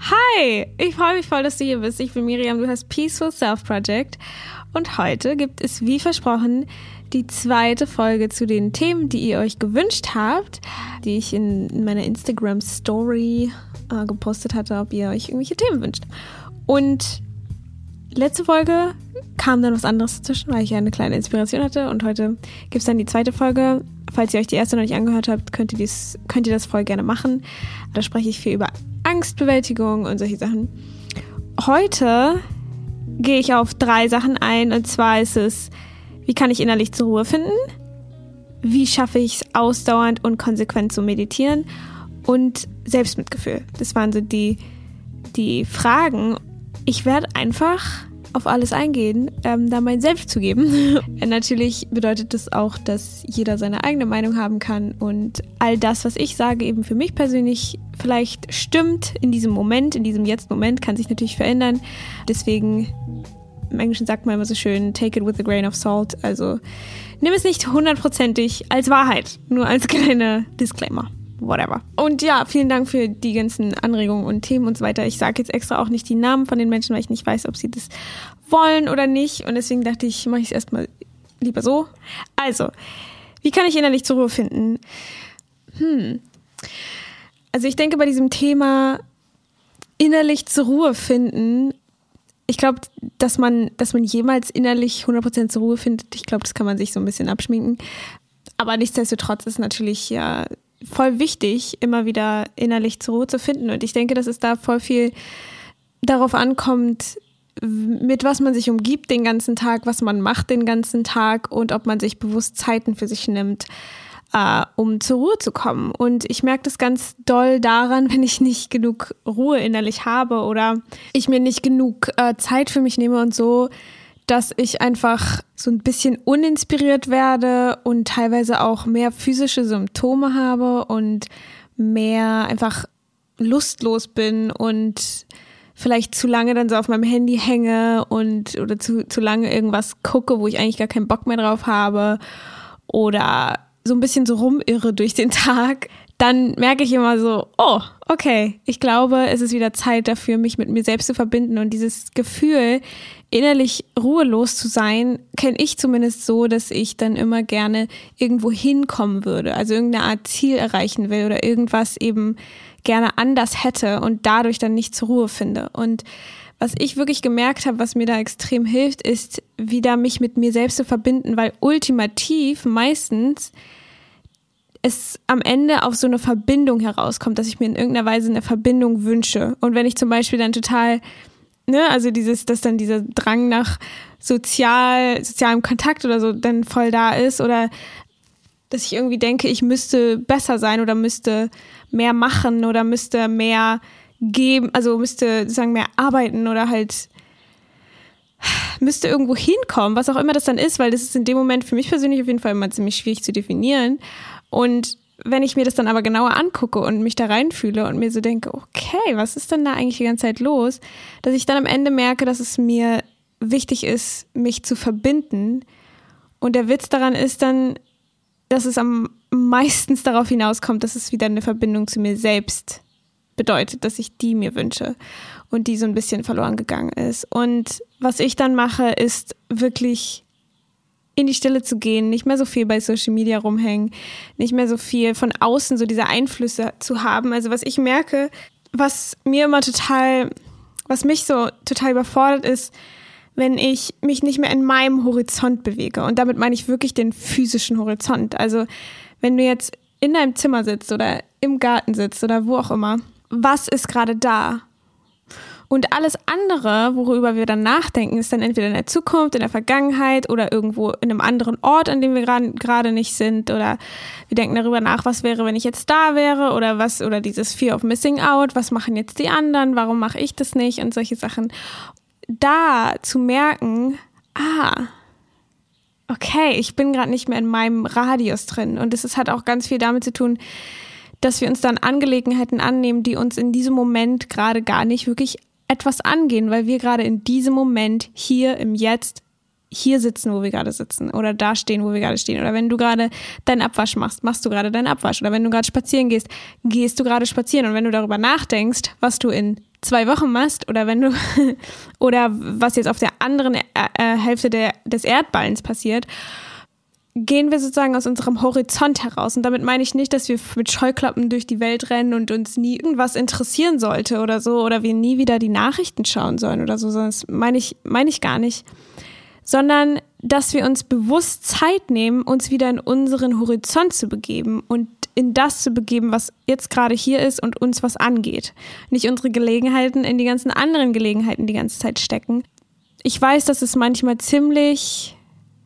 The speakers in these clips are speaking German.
Hi, ich freue mich voll, dass du hier bist. Ich bin Miriam, du hast Peaceful Self Project und heute gibt es wie versprochen die zweite Folge zu den Themen, die ihr euch gewünscht habt, die ich in meiner Instagram Story äh, gepostet hatte, ob ihr euch irgendwelche Themen wünscht. Und letzte Folge kam dann was anderes dazwischen, weil ich ja eine kleine Inspiration hatte und heute gibt es dann die zweite Folge. Falls ihr euch die erste noch nicht angehört habt, könnt ihr, dies, könnt ihr das voll gerne machen. Da spreche ich viel über Angstbewältigung und solche Sachen. Heute gehe ich auf drei Sachen ein und zwar ist es, wie kann ich innerlich zur Ruhe finden? Wie schaffe ich es ausdauernd und konsequent zu meditieren? Und Selbstmitgefühl. Das waren so die, die Fragen. Ich werde einfach auf alles eingehen, ähm, da mein Selbst zu geben. Natürlich bedeutet das auch, dass jeder seine eigene Meinung haben kann und all das, was ich sage, eben für mich persönlich vielleicht stimmt in diesem Moment, in diesem Jetzt-Moment, kann sich natürlich verändern. Deswegen, im Englischen sagt man immer so schön, take it with a grain of salt. Also nimm es nicht hundertprozentig als Wahrheit, nur als kleiner Disclaimer whatever. Und ja, vielen Dank für die ganzen Anregungen und Themen und so weiter. Ich sage jetzt extra auch nicht die Namen von den Menschen, weil ich nicht weiß, ob sie das wollen oder nicht. Und deswegen dachte ich, mache ich es erstmal lieber so. Also, wie kann ich innerlich zur Ruhe finden? Hm. Also ich denke bei diesem Thema innerlich zur Ruhe finden, ich glaube, dass man, dass man jemals innerlich 100% zur Ruhe findet, ich glaube, das kann man sich so ein bisschen abschminken. Aber nichtsdestotrotz ist natürlich ja voll wichtig, immer wieder innerlich zur Ruhe zu finden. Und ich denke, dass es da voll viel darauf ankommt, mit was man sich umgibt den ganzen Tag, was man macht den ganzen Tag und ob man sich bewusst Zeiten für sich nimmt, äh, um zur Ruhe zu kommen. Und ich merke das ganz doll daran, wenn ich nicht genug Ruhe innerlich habe oder ich mir nicht genug äh, Zeit für mich nehme und so dass ich einfach so ein bisschen uninspiriert werde und teilweise auch mehr physische Symptome habe und mehr einfach lustlos bin und vielleicht zu lange dann so auf meinem Handy hänge und oder zu, zu lange irgendwas gucke, wo ich eigentlich gar keinen Bock mehr drauf habe oder so ein bisschen so rumirre durch den Tag, dann merke ich immer so, oh, okay, ich glaube, es ist wieder Zeit dafür, mich mit mir selbst zu verbinden und dieses Gefühl, innerlich ruhelos zu sein, kenne ich zumindest so, dass ich dann immer gerne irgendwo hinkommen würde, also irgendeine Art Ziel erreichen will oder irgendwas eben gerne anders hätte und dadurch dann nicht zur Ruhe finde. Und was ich wirklich gemerkt habe, was mir da extrem hilft, ist wieder mich mit mir selbst zu verbinden, weil ultimativ meistens es am Ende auf so eine Verbindung herauskommt, dass ich mir in irgendeiner Weise eine Verbindung wünsche. Und wenn ich zum Beispiel dann total ne, also dieses, dass dann dieser Drang nach sozial, sozialem Kontakt oder so dann voll da ist oder dass ich irgendwie denke, ich müsste besser sein oder müsste mehr machen oder müsste mehr geben, also müsste sozusagen mehr arbeiten oder halt müsste irgendwo hinkommen, was auch immer das dann ist, weil das ist in dem Moment für mich persönlich auf jeden Fall immer ziemlich schwierig zu definieren. Und wenn ich mir das dann aber genauer angucke und mich da reinfühle und mir so denke, okay, was ist denn da eigentlich die ganze Zeit los, dass ich dann am Ende merke, dass es mir wichtig ist, mich zu verbinden. Und der Witz daran ist dann, dass es am meistens darauf hinauskommt, dass es wieder eine Verbindung zu mir selbst bedeutet, dass ich die mir wünsche und die so ein bisschen verloren gegangen ist. Und was ich dann mache, ist wirklich in die Stille zu gehen, nicht mehr so viel bei Social Media rumhängen, nicht mehr so viel von außen so diese Einflüsse zu haben. Also was ich merke, was mir immer total, was mich so total überfordert ist, wenn ich mich nicht mehr in meinem Horizont bewege. Und damit meine ich wirklich den physischen Horizont. Also wenn du jetzt in deinem Zimmer sitzt oder im Garten sitzt oder wo auch immer, was ist gerade da? Und alles andere, worüber wir dann nachdenken, ist dann entweder in der Zukunft, in der Vergangenheit oder irgendwo in einem anderen Ort, an dem wir gerade nicht sind. Oder wir denken darüber nach, was wäre, wenn ich jetzt da wäre oder was, oder dieses Fear of Missing Out, was machen jetzt die anderen, warum mache ich das nicht und solche Sachen. Da zu merken, ah, okay, ich bin gerade nicht mehr in meinem Radius drin. Und es hat auch ganz viel damit zu tun, dass wir uns dann Angelegenheiten annehmen, die uns in diesem Moment gerade gar nicht wirklich etwas angehen, weil wir gerade in diesem Moment hier im Jetzt hier sitzen, wo wir gerade sitzen oder da stehen, wo wir gerade stehen. Oder wenn du gerade deinen Abwasch machst, machst du gerade deinen Abwasch. Oder wenn du gerade spazieren gehst, gehst du gerade spazieren. Und wenn du darüber nachdenkst, was du in zwei Wochen machst oder wenn du oder was jetzt auf der anderen äh, äh, Hälfte der, des Erdballens passiert, gehen wir sozusagen aus unserem Horizont heraus. Und damit meine ich nicht, dass wir mit Scheuklappen durch die Welt rennen und uns nie irgendwas interessieren sollte oder so, oder wir nie wieder die Nachrichten schauen sollen oder so, sondern das meine ich, meine ich gar nicht. Sondern, dass wir uns bewusst Zeit nehmen, uns wieder in unseren Horizont zu begeben und in das zu begeben, was jetzt gerade hier ist und uns was angeht. Nicht unsere Gelegenheiten in die ganzen anderen Gelegenheiten die ganze Zeit stecken. Ich weiß, dass es manchmal ziemlich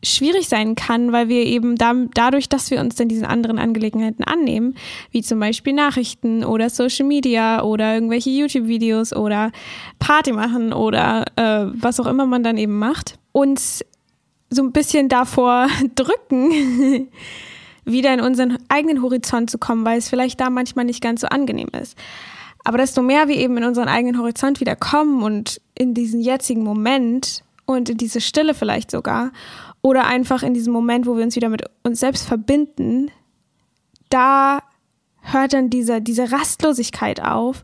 schwierig sein kann, weil wir eben da, dadurch, dass wir uns dann diesen anderen Angelegenheiten annehmen, wie zum Beispiel Nachrichten oder Social Media oder irgendwelche YouTube-Videos oder Party machen oder äh, was auch immer man dann eben macht, uns so ein bisschen davor drücken, wieder in unseren eigenen Horizont zu kommen, weil es vielleicht da manchmal nicht ganz so angenehm ist. Aber desto mehr wir eben in unseren eigenen Horizont wieder kommen und in diesen jetzigen Moment und in diese Stille vielleicht sogar oder einfach in diesem Moment, wo wir uns wieder mit uns selbst verbinden, da hört dann diese, diese Rastlosigkeit auf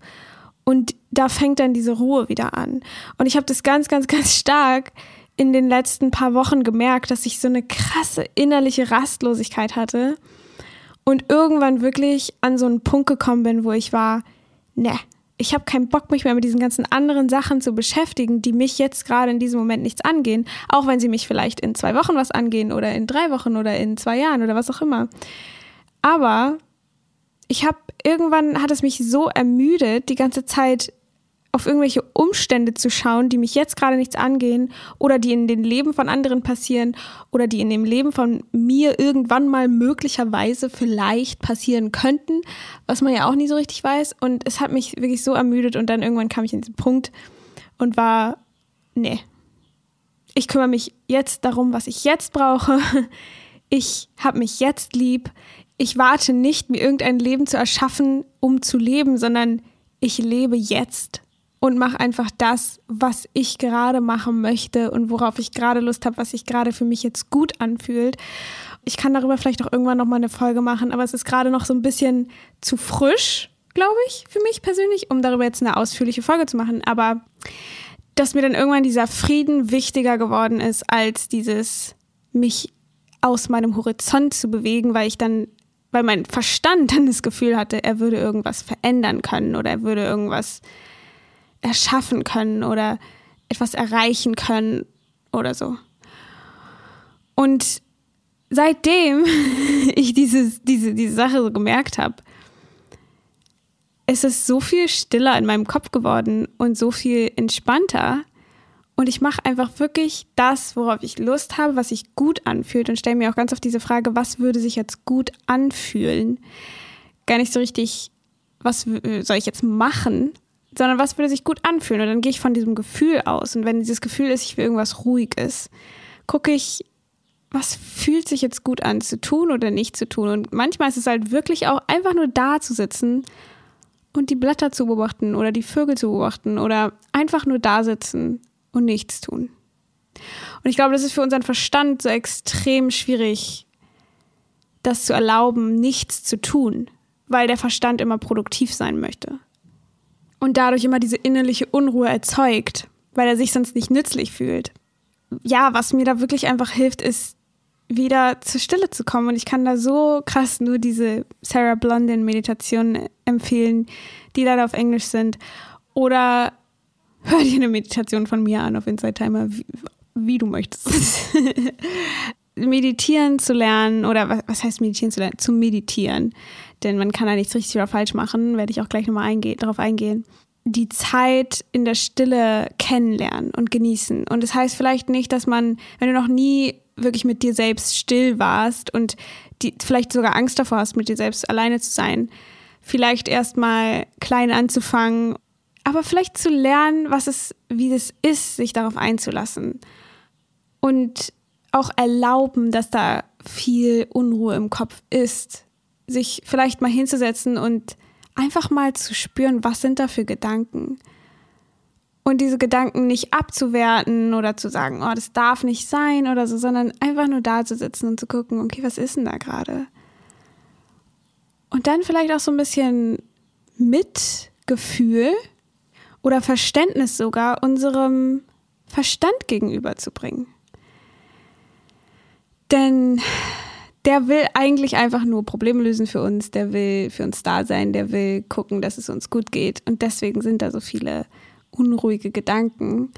und da fängt dann diese Ruhe wieder an. Und ich habe das ganz, ganz, ganz stark in den letzten paar Wochen gemerkt, dass ich so eine krasse innerliche Rastlosigkeit hatte und irgendwann wirklich an so einen Punkt gekommen bin, wo ich war, ne, ich habe keinen Bock, mich mehr mit diesen ganzen anderen Sachen zu beschäftigen, die mich jetzt gerade in diesem Moment nichts angehen, auch wenn sie mich vielleicht in zwei Wochen was angehen oder in drei Wochen oder in zwei Jahren oder was auch immer. Aber ich habe irgendwann hat es mich so ermüdet, die ganze Zeit auf irgendwelche Umstände zu schauen, die mich jetzt gerade nichts angehen oder die in den Leben von anderen passieren oder die in dem Leben von mir irgendwann mal möglicherweise vielleicht passieren könnten, was man ja auch nie so richtig weiß. Und es hat mich wirklich so ermüdet und dann irgendwann kam ich in diesen Punkt und war, nee, ich kümmere mich jetzt darum, was ich jetzt brauche. Ich habe mich jetzt lieb. Ich warte nicht, mir irgendein Leben zu erschaffen, um zu leben, sondern ich lebe jetzt und mache einfach das, was ich gerade machen möchte und worauf ich gerade Lust habe, was sich gerade für mich jetzt gut anfühlt. Ich kann darüber vielleicht auch irgendwann noch mal eine Folge machen, aber es ist gerade noch so ein bisschen zu frisch, glaube ich, für mich persönlich, um darüber jetzt eine ausführliche Folge zu machen. Aber dass mir dann irgendwann dieser Frieden wichtiger geworden ist als dieses mich aus meinem Horizont zu bewegen, weil ich dann weil mein Verstand dann das Gefühl hatte, er würde irgendwas verändern können oder er würde irgendwas erschaffen können oder etwas erreichen können oder so. Und seitdem ich dieses, diese, diese Sache so gemerkt habe, es ist so viel stiller in meinem Kopf geworden und so viel entspannter. Und ich mache einfach wirklich das, worauf ich Lust habe, was sich gut anfühlt und stelle mir auch ganz oft diese Frage, was würde sich jetzt gut anfühlen? Gar nicht so richtig, was soll ich jetzt machen, sondern was würde sich gut anfühlen. Und dann gehe ich von diesem Gefühl aus. Und wenn dieses Gefühl ist, ich will irgendwas Ruhiges, gucke ich, was fühlt sich jetzt gut an, zu tun oder nicht zu tun. Und manchmal ist es halt wirklich auch einfach nur da zu sitzen und die Blätter zu beobachten oder die Vögel zu beobachten oder einfach nur da sitzen und nichts tun. Und ich glaube, das ist für unseren Verstand so extrem schwierig, das zu erlauben, nichts zu tun, weil der Verstand immer produktiv sein möchte und dadurch immer diese innerliche Unruhe erzeugt, weil er sich sonst nicht nützlich fühlt. Ja, was mir da wirklich einfach hilft, ist wieder zur Stille zu kommen. Und ich kann da so krass nur diese Sarah Blondin Meditation empfehlen, die leider auf Englisch sind. Oder hör dir eine Meditation von mir an auf Inside Timer, wie, wie du möchtest. meditieren zu lernen oder was, was heißt meditieren zu lernen? Zu meditieren denn man kann da nichts richtig oder falsch machen, werde ich auch gleich nochmal einge darauf eingehen. Die Zeit in der Stille kennenlernen und genießen. Und das heißt vielleicht nicht, dass man, wenn du noch nie wirklich mit dir selbst still warst und die, vielleicht sogar Angst davor hast, mit dir selbst alleine zu sein, vielleicht erstmal klein anzufangen, aber vielleicht zu lernen, was es, wie es ist, sich darauf einzulassen. Und auch erlauben, dass da viel Unruhe im Kopf ist sich vielleicht mal hinzusetzen und einfach mal zu spüren, was sind da für Gedanken. Und diese Gedanken nicht abzuwerten oder zu sagen, oh, das darf nicht sein oder so, sondern einfach nur da zu sitzen und zu gucken, okay, was ist denn da gerade? Und dann vielleicht auch so ein bisschen Mitgefühl oder Verständnis sogar unserem Verstand gegenüberzubringen. Denn der will eigentlich einfach nur Probleme lösen für uns, der will für uns da sein, der will gucken, dass es uns gut geht. Und deswegen sind da so viele unruhige Gedanken.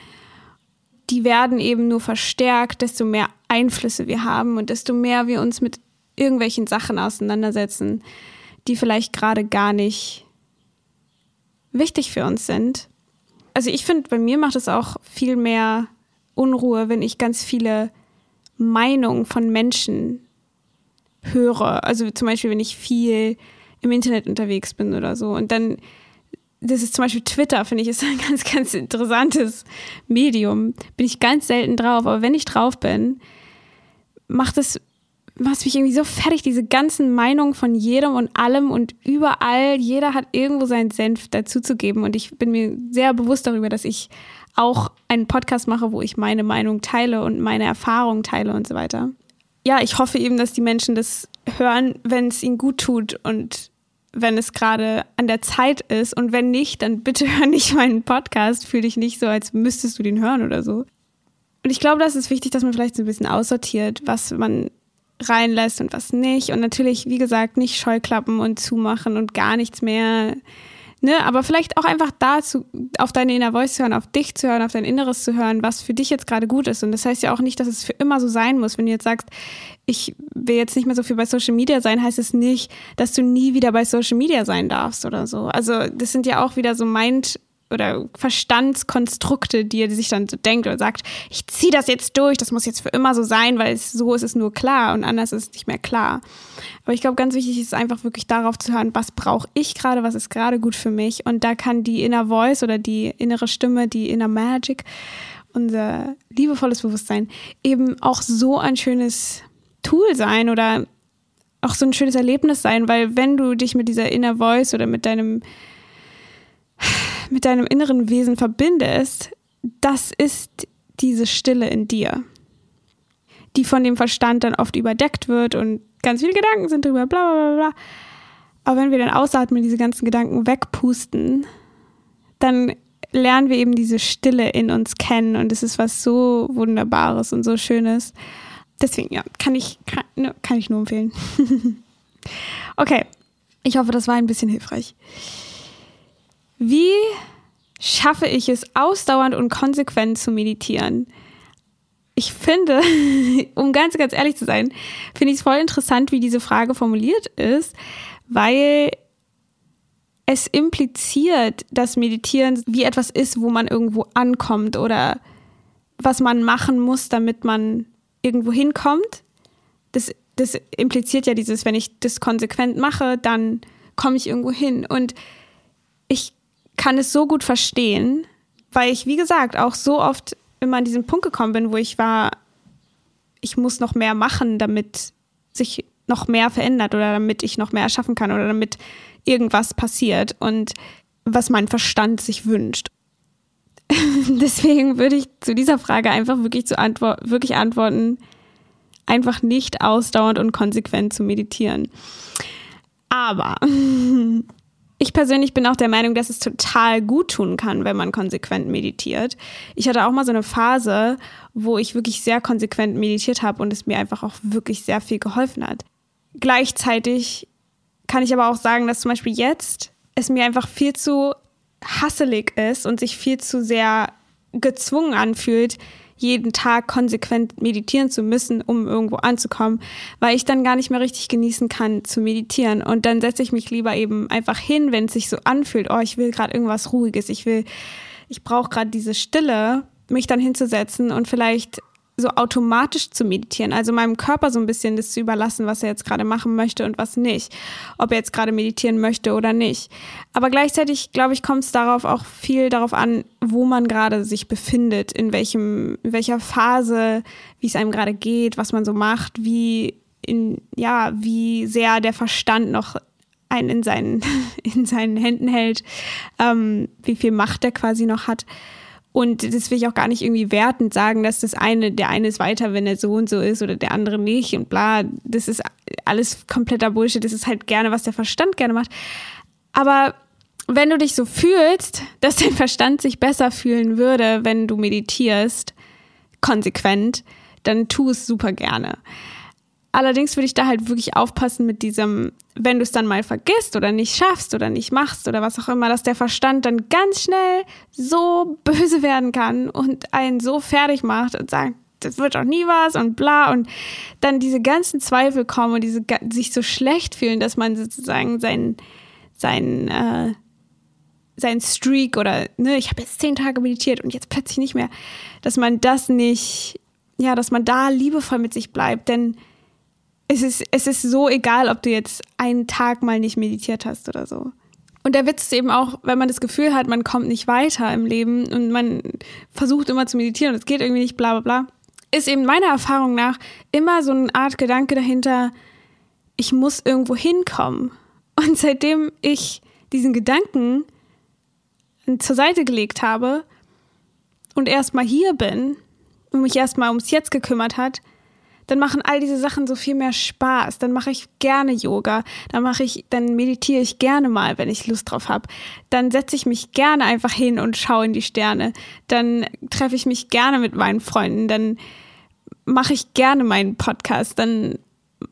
Die werden eben nur verstärkt, desto mehr Einflüsse wir haben und desto mehr wir uns mit irgendwelchen Sachen auseinandersetzen, die vielleicht gerade gar nicht wichtig für uns sind. Also ich finde, bei mir macht es auch viel mehr Unruhe, wenn ich ganz viele Meinungen von Menschen höre. Also zum Beispiel, wenn ich viel im Internet unterwegs bin oder so. Und dann, das ist zum Beispiel Twitter, finde ich, ist ein ganz, ganz interessantes Medium. Bin ich ganz selten drauf, aber wenn ich drauf bin, macht es macht mich irgendwie so fertig, diese ganzen Meinungen von jedem und allem und überall. Jeder hat irgendwo seinen Senf dazuzugeben. Und ich bin mir sehr bewusst darüber, dass ich auch einen Podcast mache, wo ich meine Meinung teile und meine Erfahrungen teile und so weiter. Ja, ich hoffe eben, dass die Menschen das hören, wenn es ihnen gut tut und wenn es gerade an der Zeit ist. Und wenn nicht, dann bitte hör nicht meinen Podcast. Fühl dich nicht so, als müsstest du den hören oder so. Und ich glaube, das ist wichtig, dass man vielleicht so ein bisschen aussortiert, was man reinlässt und was nicht. Und natürlich, wie gesagt, nicht Scheuklappen und zumachen und gar nichts mehr Ne, aber vielleicht auch einfach dazu, auf deine Inner Voice zu hören, auf dich zu hören, auf dein Inneres zu hören, was für dich jetzt gerade gut ist. Und das heißt ja auch nicht, dass es für immer so sein muss. Wenn du jetzt sagst, ich will jetzt nicht mehr so viel bei Social Media sein, heißt es nicht, dass du nie wieder bei Social Media sein darfst oder so. Also das sind ja auch wieder so Mind- oder Verstandskonstrukte, die er sich dann so denkt oder sagt, ich ziehe das jetzt durch, das muss jetzt für immer so sein, weil es, so ist es nur klar und anders ist es nicht mehr klar. Aber ich glaube, ganz wichtig ist einfach wirklich darauf zu hören, was brauche ich gerade, was ist gerade gut für mich. Und da kann die Inner Voice oder die innere Stimme, die Inner Magic, unser liebevolles Bewusstsein eben auch so ein schönes Tool sein oder auch so ein schönes Erlebnis sein, weil wenn du dich mit dieser Inner Voice oder mit deinem mit deinem inneren Wesen verbindest, das ist diese Stille in dir, die von dem Verstand dann oft überdeckt wird und ganz viele Gedanken sind drüber, bla bla bla. Aber wenn wir dann ausatmen, diese ganzen Gedanken wegpusten, dann lernen wir eben diese Stille in uns kennen und es ist was so Wunderbares und so Schönes. Deswegen, ja, kann ich, kann, ne, kann ich nur empfehlen. okay, ich hoffe, das war ein bisschen hilfreich. Wie schaffe ich es, ausdauernd und konsequent zu meditieren? Ich finde, um ganz, ganz ehrlich zu sein, finde ich es voll interessant, wie diese Frage formuliert ist, weil es impliziert, dass Meditieren wie etwas ist, wo man irgendwo ankommt oder was man machen muss, damit man irgendwo hinkommt. Das, das impliziert ja dieses, wenn ich das konsequent mache, dann komme ich irgendwo hin. Und ich kann es so gut verstehen, weil ich, wie gesagt, auch so oft immer an diesen Punkt gekommen bin, wo ich war, ich muss noch mehr machen, damit sich noch mehr verändert oder damit ich noch mehr erschaffen kann oder damit irgendwas passiert und was mein Verstand sich wünscht. Deswegen würde ich zu dieser Frage einfach wirklich, zu antwort wirklich antworten, einfach nicht ausdauernd und konsequent zu meditieren. Aber ich persönlich bin auch der Meinung, dass es total gut tun kann, wenn man konsequent meditiert. Ich hatte auch mal so eine Phase, wo ich wirklich sehr konsequent meditiert habe und es mir einfach auch wirklich sehr viel geholfen hat. Gleichzeitig kann ich aber auch sagen, dass zum Beispiel jetzt es mir einfach viel zu hasselig ist und sich viel zu sehr gezwungen anfühlt, jeden Tag konsequent meditieren zu müssen, um irgendwo anzukommen, weil ich dann gar nicht mehr richtig genießen kann zu meditieren. Und dann setze ich mich lieber eben einfach hin, wenn es sich so anfühlt, oh, ich will gerade irgendwas Ruhiges, ich will, ich brauche gerade diese Stille, mich dann hinzusetzen und vielleicht so automatisch zu meditieren, also meinem Körper so ein bisschen das zu überlassen, was er jetzt gerade machen möchte und was nicht, ob er jetzt gerade meditieren möchte oder nicht. Aber gleichzeitig, glaube ich, kommt es darauf auch viel darauf an, wo man gerade sich befindet, in welchem, in welcher Phase, wie es einem gerade geht, was man so macht, wie in, ja, wie sehr der Verstand noch einen in seinen, in seinen Händen hält, ähm, wie viel Macht er quasi noch hat. Und das will ich auch gar nicht irgendwie wertend sagen, dass das eine, der eine ist weiter, wenn er so und so ist oder der andere nicht und bla. Das ist alles kompletter Bullshit. Das ist halt gerne, was der Verstand gerne macht. Aber wenn du dich so fühlst, dass dein Verstand sich besser fühlen würde, wenn du meditierst, konsequent, dann tu es super gerne. Allerdings würde ich da halt wirklich aufpassen mit diesem, wenn du es dann mal vergisst oder nicht schaffst oder nicht machst oder was auch immer, dass der Verstand dann ganz schnell so böse werden kann und einen so fertig macht und sagt, das wird doch nie was und bla. Und dann diese ganzen Zweifel kommen und diese sich so schlecht fühlen, dass man sozusagen sein sein äh, sein Streak oder ne, ich habe jetzt zehn Tage meditiert und jetzt plötzlich nicht mehr, dass man das nicht, ja, dass man da liebevoll mit sich bleibt, denn es ist, es ist so egal, ob du jetzt einen Tag mal nicht meditiert hast oder so. Und der Witz ist eben auch, wenn man das Gefühl hat, man kommt nicht weiter im Leben und man versucht immer zu meditieren und es geht irgendwie nicht, bla bla bla, ist eben meiner Erfahrung nach immer so eine Art Gedanke dahinter, ich muss irgendwo hinkommen. Und seitdem ich diesen Gedanken zur Seite gelegt habe und erstmal hier bin und mich erstmal ums Jetzt gekümmert hat, dann machen all diese Sachen so viel mehr Spaß. Dann mache ich gerne Yoga, dann mache ich, dann meditiere ich gerne mal, wenn ich Lust drauf habe. Dann setze ich mich gerne einfach hin und schaue in die Sterne. Dann treffe ich mich gerne mit meinen Freunden. Dann mache ich gerne meinen Podcast. Dann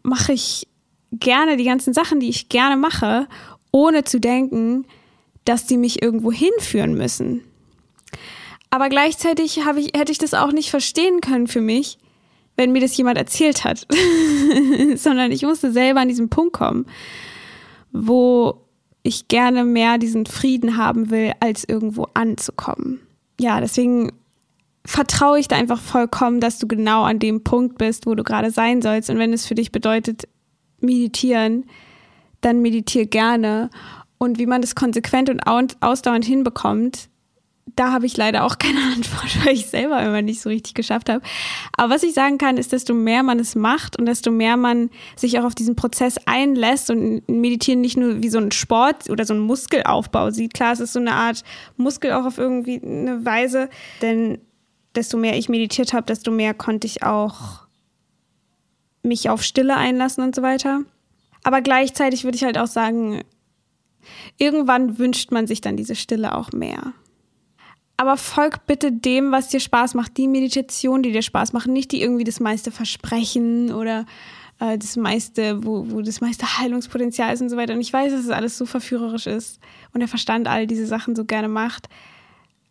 mache ich gerne die ganzen Sachen, die ich gerne mache, ohne zu denken, dass die mich irgendwo hinführen müssen. Aber gleichzeitig ich, hätte ich das auch nicht verstehen können für mich, wenn mir das jemand erzählt hat, sondern ich musste selber an diesen Punkt kommen, wo ich gerne mehr diesen Frieden haben will, als irgendwo anzukommen. Ja, deswegen vertraue ich da einfach vollkommen, dass du genau an dem Punkt bist, wo du gerade sein sollst. Und wenn es für dich bedeutet, meditieren, dann meditiere gerne. Und wie man das konsequent und ausdauernd hinbekommt, da habe ich leider auch keine Antwort, weil ich selber immer nicht so richtig geschafft habe. Aber was ich sagen kann, ist, desto mehr man es macht und desto mehr man sich auch auf diesen Prozess einlässt und Meditieren nicht nur wie so ein Sport oder so ein Muskelaufbau sieht. Klar, es ist so eine Art Muskel auch auf irgendwie eine Weise, denn desto mehr ich meditiert habe, desto mehr konnte ich auch mich auf Stille einlassen und so weiter. Aber gleichzeitig würde ich halt auch sagen, irgendwann wünscht man sich dann diese Stille auch mehr. Aber folg bitte dem, was dir Spaß macht, die Meditation, die dir Spaß macht, nicht die irgendwie das meiste versprechen oder äh, das meiste, wo, wo das meiste Heilungspotenzial ist und so weiter. Und ich weiß, dass es alles so verführerisch ist und der Verstand all diese Sachen so gerne macht.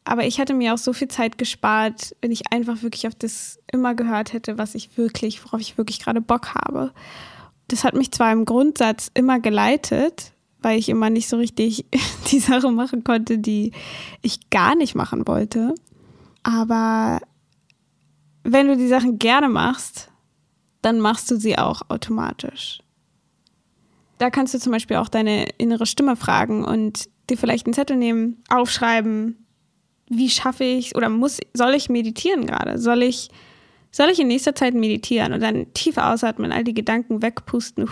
Aber ich hätte mir auch so viel Zeit gespart, wenn ich einfach wirklich auf das immer gehört hätte, was ich wirklich, worauf ich wirklich gerade Bock habe. Das hat mich zwar im Grundsatz immer geleitet, weil ich immer nicht so richtig die Sache machen konnte, die ich gar nicht machen wollte. Aber wenn du die Sachen gerne machst, dann machst du sie auch automatisch. Da kannst du zum Beispiel auch deine innere Stimme fragen und dir vielleicht einen Zettel nehmen, aufschreiben, wie schaffe ich oder muss, soll ich meditieren gerade? Soll ich, soll ich in nächster Zeit meditieren und dann tief ausatmen, all die Gedanken wegpusten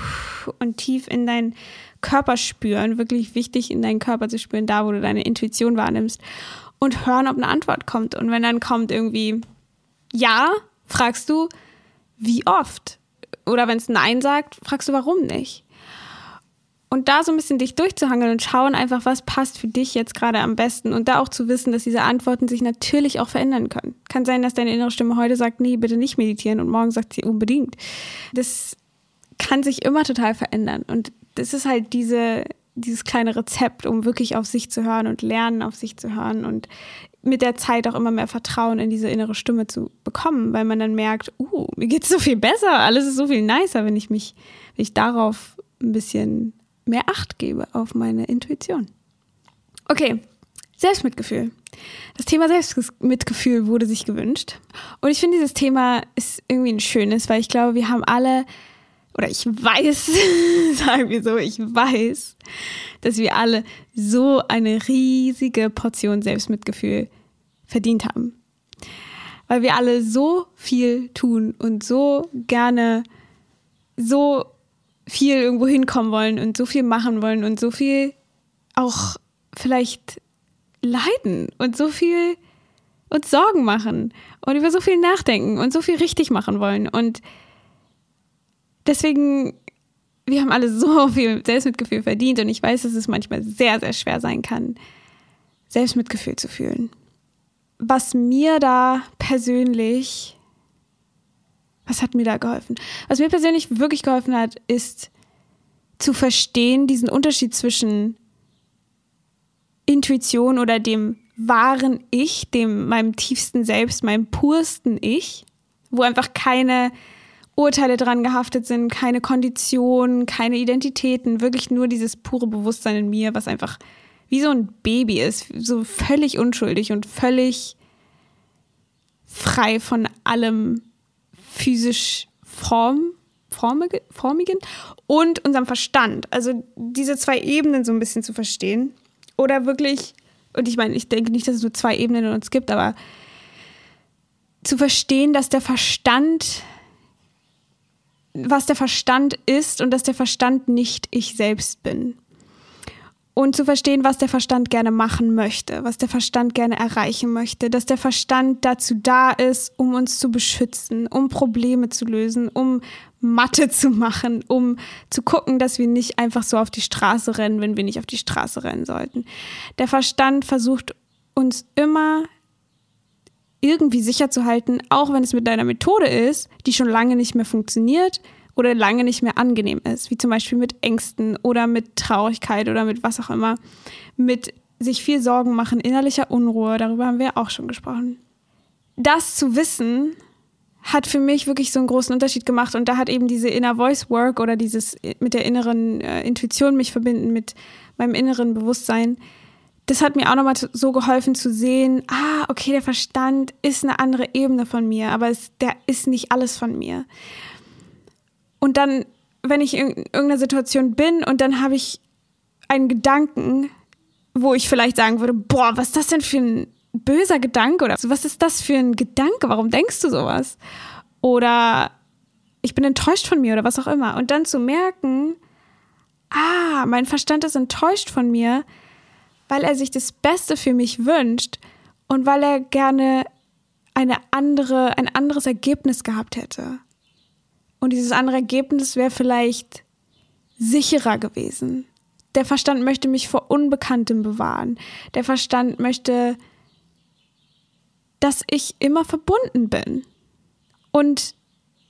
und tief in deinen Körper spüren, wirklich wichtig in deinen Körper zu spüren, da wo du deine Intuition wahrnimmst und hören, ob eine Antwort kommt. Und wenn dann kommt irgendwie ja, fragst du, wie oft? Oder wenn es Nein sagt, fragst du, warum nicht? Und da so ein bisschen dich durchzuhangeln und schauen einfach, was passt für dich jetzt gerade am besten. Und da auch zu wissen, dass diese Antworten sich natürlich auch verändern können. Kann sein, dass deine innere Stimme heute sagt, nee, bitte nicht meditieren und morgen sagt sie unbedingt. Das kann sich immer total verändern. Und das ist halt diese, dieses kleine Rezept, um wirklich auf sich zu hören und lernen, auf sich zu hören und mit der Zeit auch immer mehr Vertrauen in diese innere Stimme zu bekommen, weil man dann merkt, uh, mir geht's so viel besser, alles ist so viel nicer, wenn ich mich, wenn ich darauf ein bisschen mehr Acht gebe auf meine Intuition. Okay, Selbstmitgefühl. Das Thema Selbstmitgefühl wurde sich gewünscht. Und ich finde, dieses Thema ist irgendwie ein schönes, weil ich glaube, wir haben alle, oder ich weiß, sagen wir so, ich weiß, dass wir alle so eine riesige Portion Selbstmitgefühl verdient haben. Weil wir alle so viel tun und so gerne so viel irgendwo hinkommen wollen und so viel machen wollen und so viel auch vielleicht leiden und so viel uns Sorgen machen und über so viel nachdenken und so viel richtig machen wollen. Und deswegen wir haben alle so viel Selbstmitgefühl verdient und ich weiß, dass es manchmal sehr, sehr schwer sein kann, Selbstmitgefühl zu fühlen. Was mir da persönlich, was hat mir da geholfen? Was mir persönlich wirklich geholfen hat, ist zu verstehen, diesen Unterschied zwischen Intuition oder dem wahren Ich, dem meinem tiefsten Selbst, meinem pursten Ich, wo einfach keine Urteile dran gehaftet sind, keine Konditionen, keine Identitäten, wirklich nur dieses pure Bewusstsein in mir, was einfach wie so ein Baby ist, so völlig unschuldig und völlig frei von allem physisch Form, formige, formigen und unserem Verstand. Also diese zwei Ebenen so ein bisschen zu verstehen oder wirklich, und ich meine, ich denke nicht, dass es nur zwei Ebenen in uns gibt, aber zu verstehen, dass der Verstand was der Verstand ist und dass der Verstand nicht ich selbst bin. Und zu verstehen, was der Verstand gerne machen möchte, was der Verstand gerne erreichen möchte, dass der Verstand dazu da ist, um uns zu beschützen, um Probleme zu lösen, um Mathe zu machen, um zu gucken, dass wir nicht einfach so auf die Straße rennen, wenn wir nicht auf die Straße rennen sollten. Der Verstand versucht uns immer irgendwie sicher zu halten, auch wenn es mit deiner Methode ist, die schon lange nicht mehr funktioniert oder lange nicht mehr angenehm ist, wie zum Beispiel mit Ängsten oder mit Traurigkeit oder mit was auch immer, mit sich viel Sorgen machen, innerlicher Unruhe, darüber haben wir auch schon gesprochen. Das zu wissen, hat für mich wirklich so einen großen Unterschied gemacht und da hat eben diese Inner Voice Work oder dieses mit der inneren äh, Intuition mich verbinden mit meinem inneren Bewusstsein das hat mir auch nochmal so geholfen zu sehen, ah, okay, der Verstand ist eine andere Ebene von mir, aber es, der ist nicht alles von mir. Und dann, wenn ich in irgendeiner Situation bin und dann habe ich einen Gedanken, wo ich vielleicht sagen würde, boah, was ist das denn für ein böser Gedanke oder was ist das für ein Gedanke? Warum denkst du sowas? Oder ich bin enttäuscht von mir oder was auch immer. Und dann zu merken, ah, mein Verstand ist enttäuscht von mir, weil er sich das Beste für mich wünscht und weil er gerne eine andere, ein anderes Ergebnis gehabt hätte. Und dieses andere Ergebnis wäre vielleicht sicherer gewesen. Der Verstand möchte mich vor Unbekanntem bewahren. Der Verstand möchte, dass ich immer verbunden bin. Und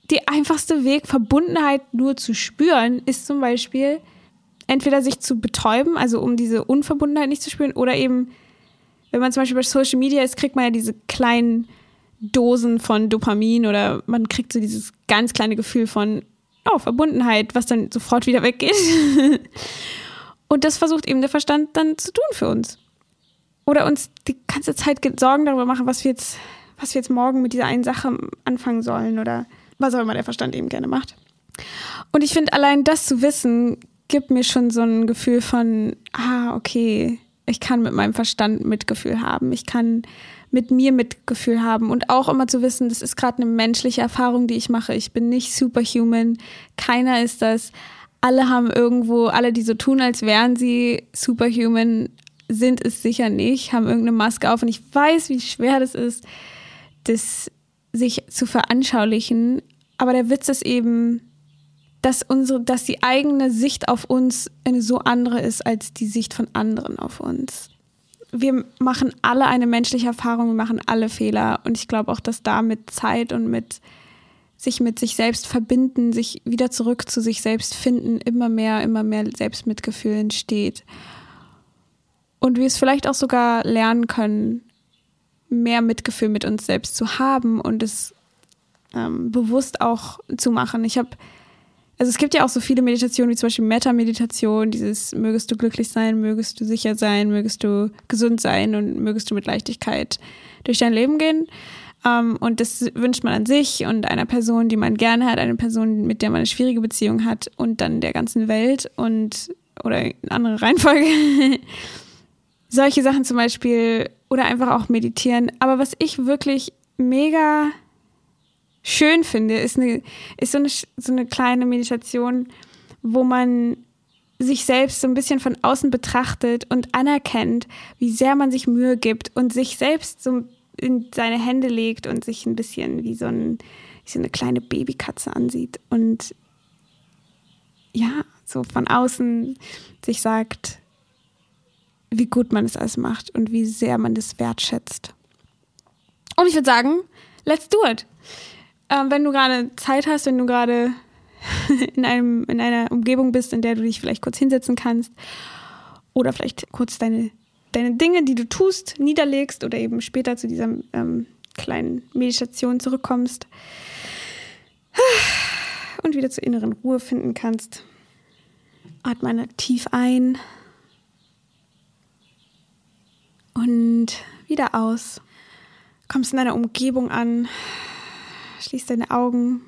der einfachste Weg, Verbundenheit nur zu spüren, ist zum Beispiel, entweder sich zu betäuben, also um diese Unverbundenheit nicht zu spüren, oder eben, wenn man zum Beispiel bei Social Media ist, kriegt man ja diese kleinen Dosen von Dopamin oder man kriegt so dieses ganz kleine Gefühl von oh, Verbundenheit, was dann sofort wieder weggeht. Und das versucht eben der Verstand dann zu tun für uns. Oder uns die ganze Zeit Sorgen darüber machen, was wir jetzt, was wir jetzt morgen mit dieser einen Sache anfangen sollen oder was auch immer der Verstand eben gerne macht. Und ich finde, allein das zu wissen, gibt mir schon so ein Gefühl von, ah, okay, ich kann mit meinem Verstand Mitgefühl haben. Ich kann mit mir Mitgefühl haben und auch immer zu wissen, das ist gerade eine menschliche Erfahrung, die ich mache. Ich bin nicht superhuman. Keiner ist das. Alle haben irgendwo, alle, die so tun, als wären sie superhuman, sind es sicher nicht, haben irgendeine Maske auf und ich weiß, wie schwer das ist, das sich zu veranschaulichen. Aber der Witz ist eben, dass unsere, dass die eigene Sicht auf uns eine so andere ist als die Sicht von anderen auf uns. Wir machen alle eine menschliche Erfahrung, wir machen alle Fehler und ich glaube auch, dass da mit Zeit und mit sich mit sich selbst verbinden, sich wieder zurück zu sich selbst finden, immer mehr, immer mehr Selbstmitgefühl entsteht. Und wir es vielleicht auch sogar lernen können, mehr Mitgefühl mit uns selbst zu haben und es ähm, bewusst auch zu machen. Ich habe also es gibt ja auch so viele Meditationen, wie zum Beispiel Metta-Meditation, dieses mögest du glücklich sein, mögest du sicher sein, mögest du gesund sein und mögest du mit Leichtigkeit durch dein Leben gehen. Ähm, und das wünscht man an sich und einer Person, die man gerne hat, eine Person, mit der man eine schwierige Beziehung hat und dann der ganzen Welt und oder eine andere Reihenfolge. Solche Sachen zum Beispiel oder einfach auch meditieren. Aber was ich wirklich mega schön finde, ist, eine, ist so, eine, so eine kleine Meditation, wo man sich selbst so ein bisschen von außen betrachtet und anerkennt, wie sehr man sich Mühe gibt und sich selbst so in seine Hände legt und sich ein bisschen wie so, ein, wie so eine kleine Babykatze ansieht und ja, so von außen sich sagt, wie gut man es alles macht und wie sehr man das wertschätzt. Und ich würde sagen, let's do it. Ähm, wenn du gerade Zeit hast, wenn du gerade in, in einer Umgebung bist, in der du dich vielleicht kurz hinsetzen kannst oder vielleicht kurz deine, deine Dinge, die du tust, niederlegst oder eben später zu dieser ähm, kleinen Meditation zurückkommst und wieder zur inneren Ruhe finden kannst. Atme tief ein und wieder aus. Kommst in deiner Umgebung an, schließt deine Augen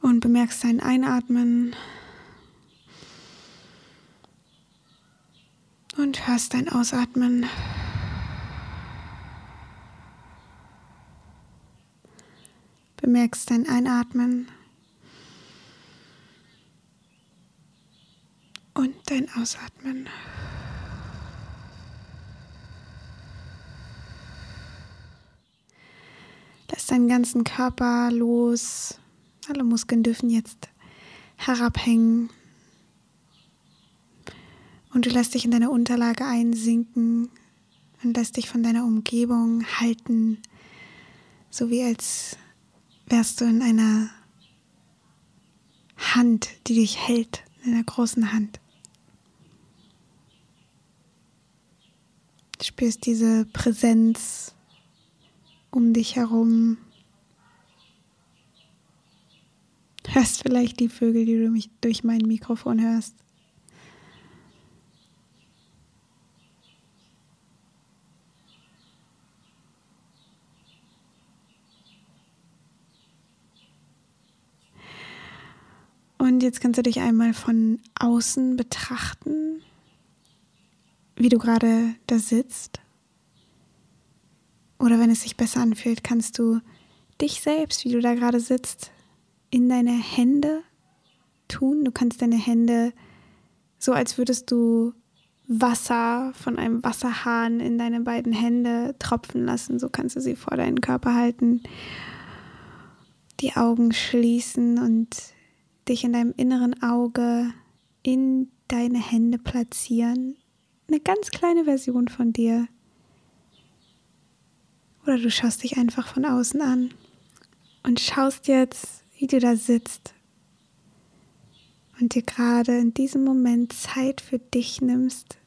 und bemerkst dein Einatmen und hörst dein Ausatmen. Bemerkst dein Einatmen und dein Ausatmen. Deinen ganzen Körper los. Alle Muskeln dürfen jetzt herabhängen. Und du lässt dich in deine Unterlage einsinken und lässt dich von deiner Umgebung halten, so wie als wärst du in einer Hand, die dich hält, in einer großen Hand. Du spürst diese Präsenz um dich herum. Hörst vielleicht die Vögel, die du mich durch mein Mikrofon hörst. Und jetzt kannst du dich einmal von außen betrachten, wie du gerade da sitzt. Oder wenn es sich besser anfühlt, kannst du dich selbst, wie du da gerade sitzt, in deine Hände tun. Du kannst deine Hände so, als würdest du Wasser von einem Wasserhahn in deine beiden Hände tropfen lassen. So kannst du sie vor deinen Körper halten, die Augen schließen und dich in deinem inneren Auge in deine Hände platzieren. Eine ganz kleine Version von dir, oder du schaust dich einfach von außen an und schaust jetzt, wie du da sitzt und dir gerade in diesem Moment Zeit für dich nimmst.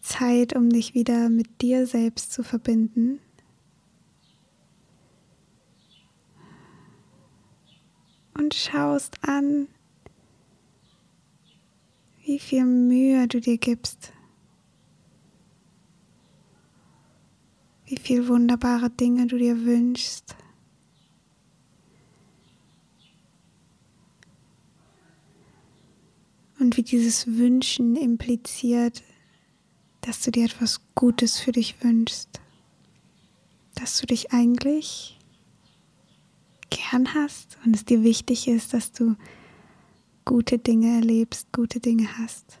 Zeit, um dich wieder mit dir selbst zu verbinden. Und schaust an, wie viel Mühe du dir gibst wie viel wunderbare Dinge du dir wünschst. Und wie dieses Wünschen impliziert, dass du dir etwas Gutes für dich wünschst, dass du dich eigentlich gern hast und es dir wichtig ist, dass du gute Dinge erlebst, gute Dinge hast.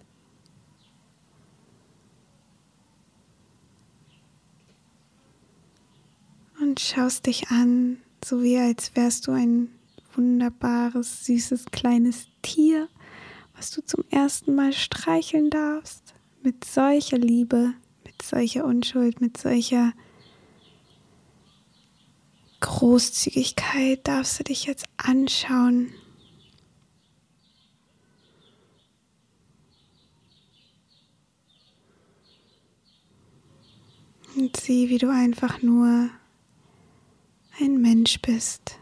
Und schaust dich an, so wie als wärst du ein wunderbares, süßes kleines Tier, was du zum ersten Mal streicheln darfst, mit solcher Liebe, mit solcher Unschuld, mit solcher Großzügigkeit darfst du dich jetzt anschauen. Und sieh, wie du einfach nur Mensch bist,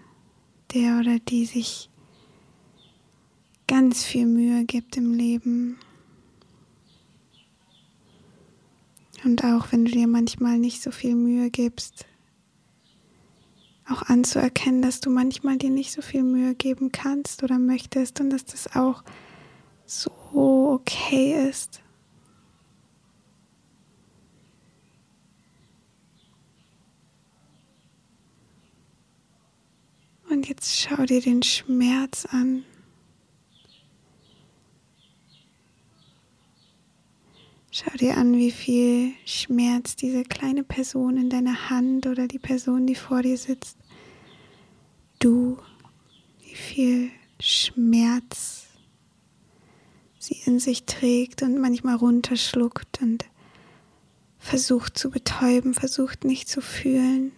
der oder die sich ganz viel Mühe gibt im Leben. Und auch wenn du dir manchmal nicht so viel Mühe gibst, auch anzuerkennen, dass du manchmal dir nicht so viel Mühe geben kannst oder möchtest und dass das auch so okay ist. Jetzt schau dir den Schmerz an. Schau dir an, wie viel Schmerz diese kleine Person in deiner Hand oder die Person, die vor dir sitzt, du, wie viel Schmerz sie in sich trägt und manchmal runterschluckt und versucht zu betäuben, versucht nicht zu fühlen.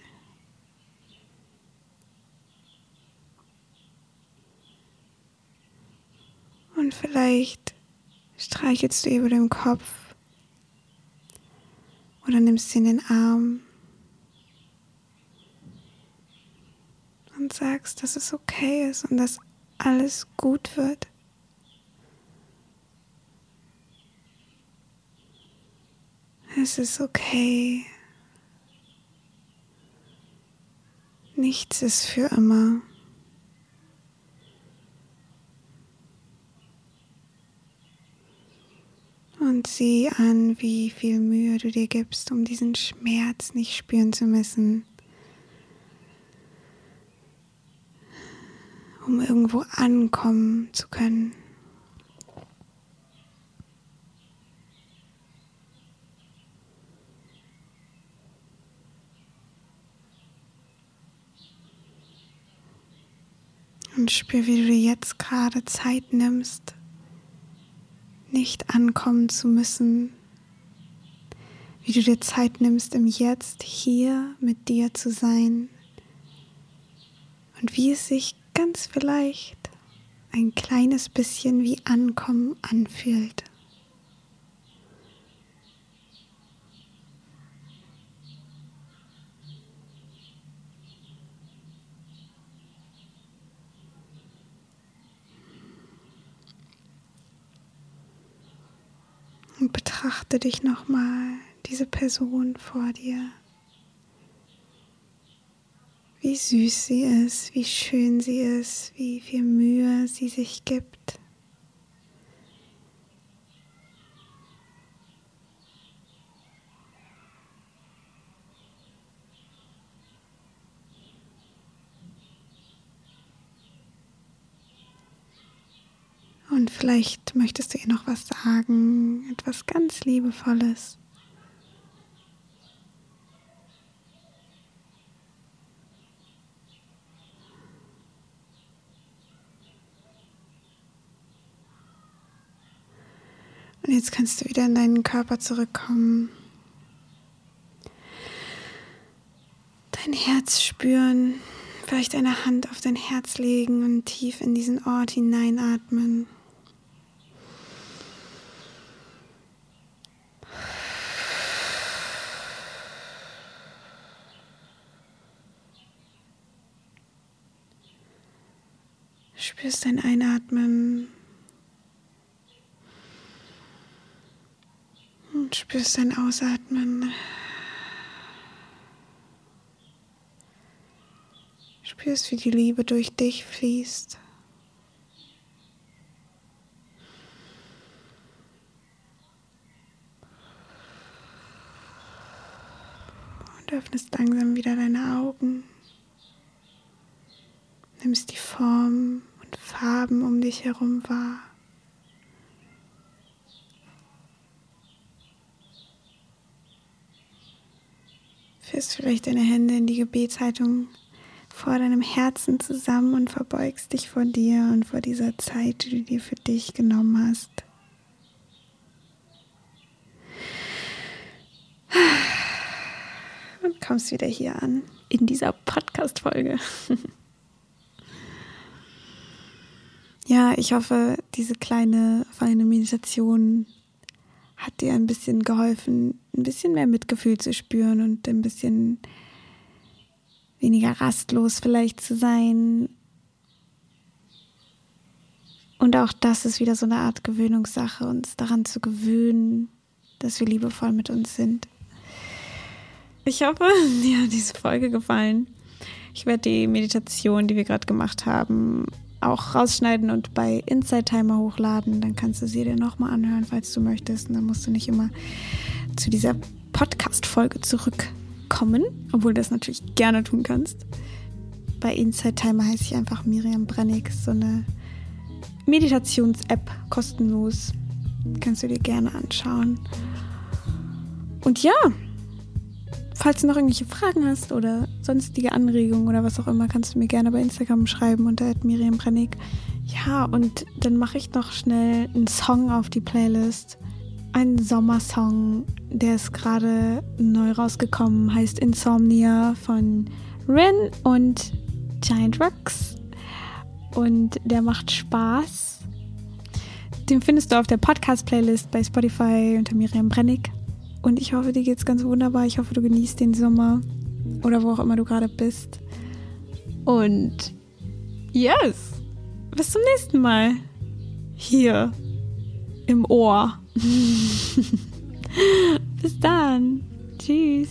Und vielleicht streichelst du über dem Kopf oder nimmst sie in den Arm und sagst, dass es okay ist und dass alles gut wird. Es ist okay. Nichts ist für immer. Und sieh an, wie viel Mühe du dir gibst, um diesen Schmerz nicht spüren zu müssen. Um irgendwo ankommen zu können. Und spür, wie du dir jetzt gerade Zeit nimmst, nicht ankommen zu müssen, wie du dir Zeit nimmst, im Jetzt hier mit dir zu sein und wie es sich ganz vielleicht ein kleines bisschen wie Ankommen anfühlt. Und betrachte dich nochmal, diese Person vor dir. Wie süß sie ist, wie schön sie ist, wie viel Mühe sie sich gibt. Und vielleicht möchtest du ihr noch was sagen, etwas ganz Liebevolles. Und jetzt kannst du wieder in deinen Körper zurückkommen. Dein Herz spüren, vielleicht eine Hand auf dein Herz legen und tief in diesen Ort hineinatmen. Dein Einatmen und spürst dein Ausatmen. Spürst, wie die Liebe durch dich fließt. Und öffnest langsam wieder deine Augen. Nimmst die Form Farben um dich herum wahr. Führst vielleicht deine Hände in die Gebetshaltung vor deinem Herzen zusammen und verbeugst dich vor dir und vor dieser Zeit, die du dir für dich genommen hast. Und kommst wieder hier an in dieser Podcast-Folge. Ja, ich hoffe, diese kleine, feine Meditation hat dir ein bisschen geholfen, ein bisschen mehr Mitgefühl zu spüren und ein bisschen weniger rastlos vielleicht zu sein. Und auch das ist wieder so eine Art Gewöhnungssache, uns daran zu gewöhnen, dass wir liebevoll mit uns sind. Ich hoffe, dir hat diese Folge gefallen. Ich werde die Meditation, die wir gerade gemacht haben, auch rausschneiden und bei Inside Timer hochladen. Dann kannst du sie dir nochmal anhören, falls du möchtest. Und dann musst du nicht immer zu dieser Podcast-Folge zurückkommen, obwohl du das natürlich gerne tun kannst. Bei Inside Timer heiße ich einfach Miriam Brennig, so eine Meditations-App, kostenlos. Kannst du dir gerne anschauen. Und ja, falls du noch irgendwelche Fragen hast oder sonstige Anregungen oder was auch immer, kannst du mir gerne bei Instagram schreiben unter Miriam Brennig. Ja, und dann mache ich noch schnell einen Song auf die Playlist. Ein Sommersong, der ist gerade neu rausgekommen, heißt Insomnia von Rin und Giant Rocks. Und der macht Spaß. Den findest du auf der Podcast-Playlist bei Spotify unter Miriam Brennig. Und ich hoffe, dir geht's ganz wunderbar. Ich hoffe, du genießt den Sommer oder wo auch immer du gerade bist. Und yes, bis zum nächsten Mal. Hier im Ohr. bis dann. Tschüss.